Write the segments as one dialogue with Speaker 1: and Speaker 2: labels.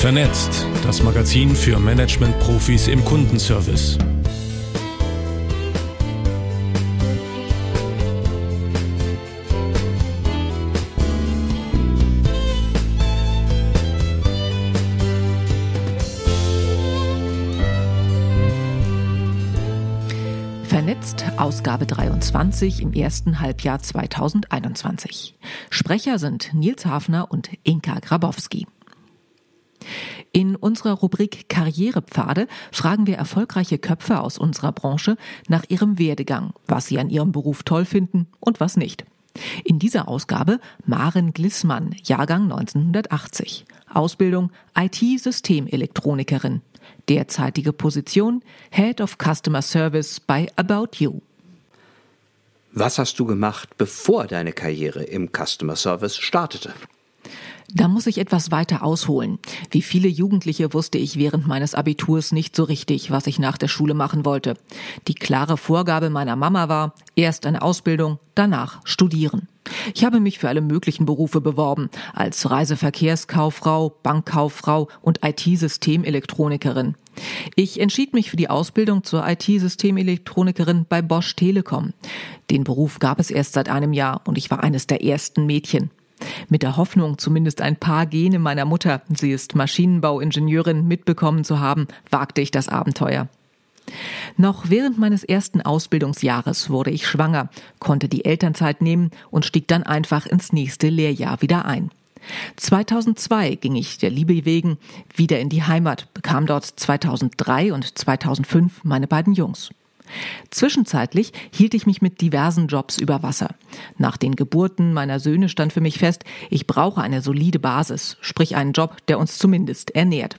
Speaker 1: Vernetzt, das Magazin für Management-Profis im Kundenservice.
Speaker 2: Vernetzt, Ausgabe 23 im ersten Halbjahr 2021. Sprecher sind Nils Hafner und Inka Grabowski. In unserer Rubrik Karrierepfade fragen wir erfolgreiche Köpfe aus unserer Branche nach ihrem Werdegang, was sie an ihrem Beruf toll finden und was nicht. In dieser Ausgabe Maren Glissmann, Jahrgang 1980. Ausbildung IT-Systemelekronikerin. Derzeitige Position Head of Customer Service bei About You.
Speaker 3: Was hast du gemacht, bevor deine Karriere im Customer Service startete?
Speaker 2: Da muss ich etwas weiter ausholen. Wie viele Jugendliche wusste ich während meines Abiturs nicht so richtig, was ich nach der Schule machen wollte. Die klare Vorgabe meiner Mama war, erst eine Ausbildung, danach studieren. Ich habe mich für alle möglichen Berufe beworben, als Reiseverkehrskauffrau, Bankkauffrau und IT-Systemelekronikerin. Ich entschied mich für die Ausbildung zur IT-Systemelekronikerin bei Bosch Telekom. Den Beruf gab es erst seit einem Jahr und ich war eines der ersten Mädchen. Mit der Hoffnung, zumindest ein paar Gene meiner Mutter, sie ist Maschinenbauingenieurin, mitbekommen zu haben, wagte ich das Abenteuer. Noch während meines ersten Ausbildungsjahres wurde ich schwanger, konnte die Elternzeit nehmen und stieg dann einfach ins nächste Lehrjahr wieder ein. 2002 ging ich der Liebe wegen wieder in die Heimat, bekam dort 2003 und 2005 meine beiden Jungs. Zwischenzeitlich hielt ich mich mit diversen Jobs über Wasser. Nach den Geburten meiner Söhne stand für mich fest, ich brauche eine solide Basis, sprich einen Job, der uns zumindest ernährt.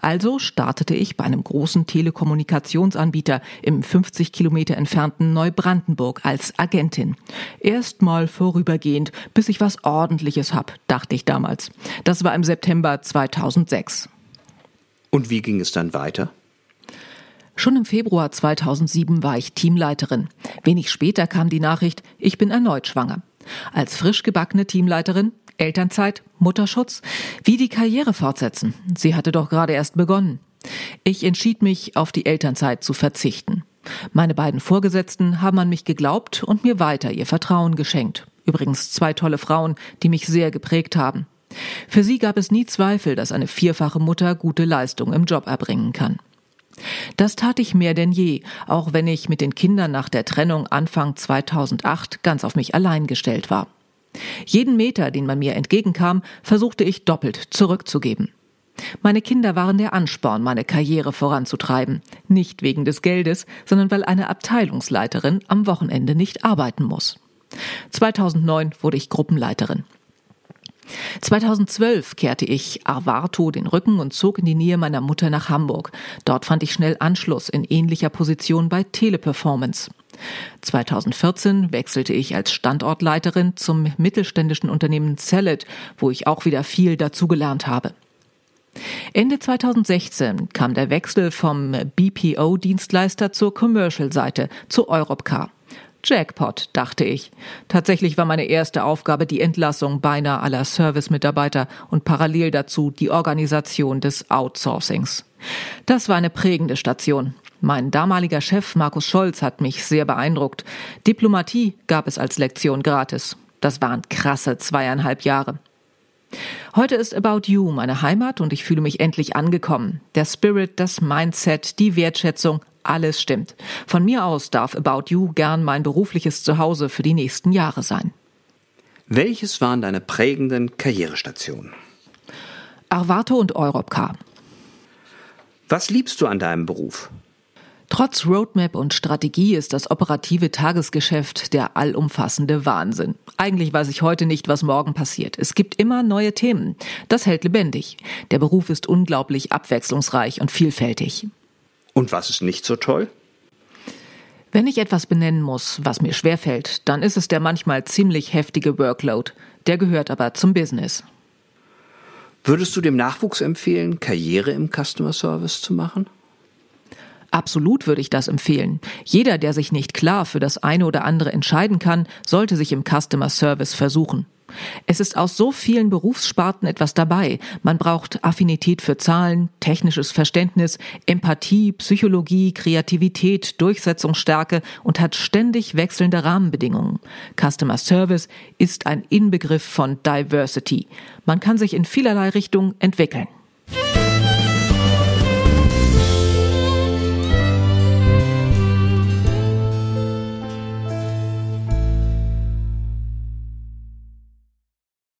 Speaker 2: Also startete ich bei einem großen Telekommunikationsanbieter im 50 Kilometer entfernten Neubrandenburg als Agentin. Erstmal vorübergehend, bis ich was Ordentliches hab, dachte ich damals. Das war im September 2006.
Speaker 3: Und wie ging es dann weiter?
Speaker 2: Schon im Februar 2007 war ich Teamleiterin. Wenig später kam die Nachricht, ich bin erneut schwanger. Als frisch gebackene Teamleiterin, Elternzeit, Mutterschutz, wie die Karriere fortsetzen. Sie hatte doch gerade erst begonnen. Ich entschied mich, auf die Elternzeit zu verzichten. Meine beiden Vorgesetzten haben an mich geglaubt und mir weiter ihr Vertrauen geschenkt. Übrigens zwei tolle Frauen, die mich sehr geprägt haben. Für sie gab es nie Zweifel, dass eine vierfache Mutter gute Leistung im Job erbringen kann. Das tat ich mehr denn je, auch wenn ich mit den Kindern nach der Trennung Anfang 2008 ganz auf mich allein gestellt war. Jeden Meter, den man mir entgegenkam, versuchte ich doppelt zurückzugeben. Meine Kinder waren der Ansporn, meine Karriere voranzutreiben, nicht wegen des Geldes, sondern weil eine Abteilungsleiterin am Wochenende nicht arbeiten muss. 2009 wurde ich Gruppenleiterin. 2012 kehrte ich Arvato den Rücken und zog in die Nähe meiner Mutter nach Hamburg. Dort fand ich schnell Anschluss in ähnlicher Position bei Teleperformance. 2014 wechselte ich als Standortleiterin zum mittelständischen Unternehmen Salad, wo ich auch wieder viel dazugelernt habe. Ende 2016 kam der Wechsel vom BPO-Dienstleister zur Commercial-Seite, zu Europcar. Jackpot, dachte ich. Tatsächlich war meine erste Aufgabe die Entlassung beinahe aller Service-Mitarbeiter und parallel dazu die Organisation des Outsourcings. Das war eine prägende Station. Mein damaliger Chef Markus Scholz hat mich sehr beeindruckt. Diplomatie gab es als Lektion gratis. Das waren krasse zweieinhalb Jahre. Heute ist About You meine Heimat und ich fühle mich endlich angekommen. Der Spirit, das Mindset, die Wertschätzung, alles stimmt. Von mir aus darf About You gern mein berufliches Zuhause für die nächsten Jahre sein.
Speaker 3: Welches waren deine prägenden Karrierestationen?
Speaker 2: Arvato und Europcar.
Speaker 3: Was liebst du an deinem Beruf?
Speaker 2: Trotz Roadmap und Strategie ist das operative Tagesgeschäft der allumfassende Wahnsinn. Eigentlich weiß ich heute nicht, was morgen passiert. Es gibt immer neue Themen. Das hält lebendig. Der Beruf ist unglaublich abwechslungsreich und vielfältig.
Speaker 3: Und was ist nicht so toll?
Speaker 2: Wenn ich etwas benennen muss, was mir schwerfällt, dann ist es der manchmal ziemlich heftige Workload. Der gehört aber zum Business.
Speaker 3: Würdest du dem Nachwuchs empfehlen, Karriere im Customer Service zu machen?
Speaker 2: Absolut würde ich das empfehlen. Jeder, der sich nicht klar für das eine oder andere entscheiden kann, sollte sich im Customer Service versuchen. Es ist aus so vielen Berufssparten etwas dabei. Man braucht Affinität für Zahlen, technisches Verständnis, Empathie, Psychologie, Kreativität, Durchsetzungsstärke und hat ständig wechselnde Rahmenbedingungen. Customer Service ist ein Inbegriff von Diversity. Man kann sich in vielerlei Richtungen entwickeln.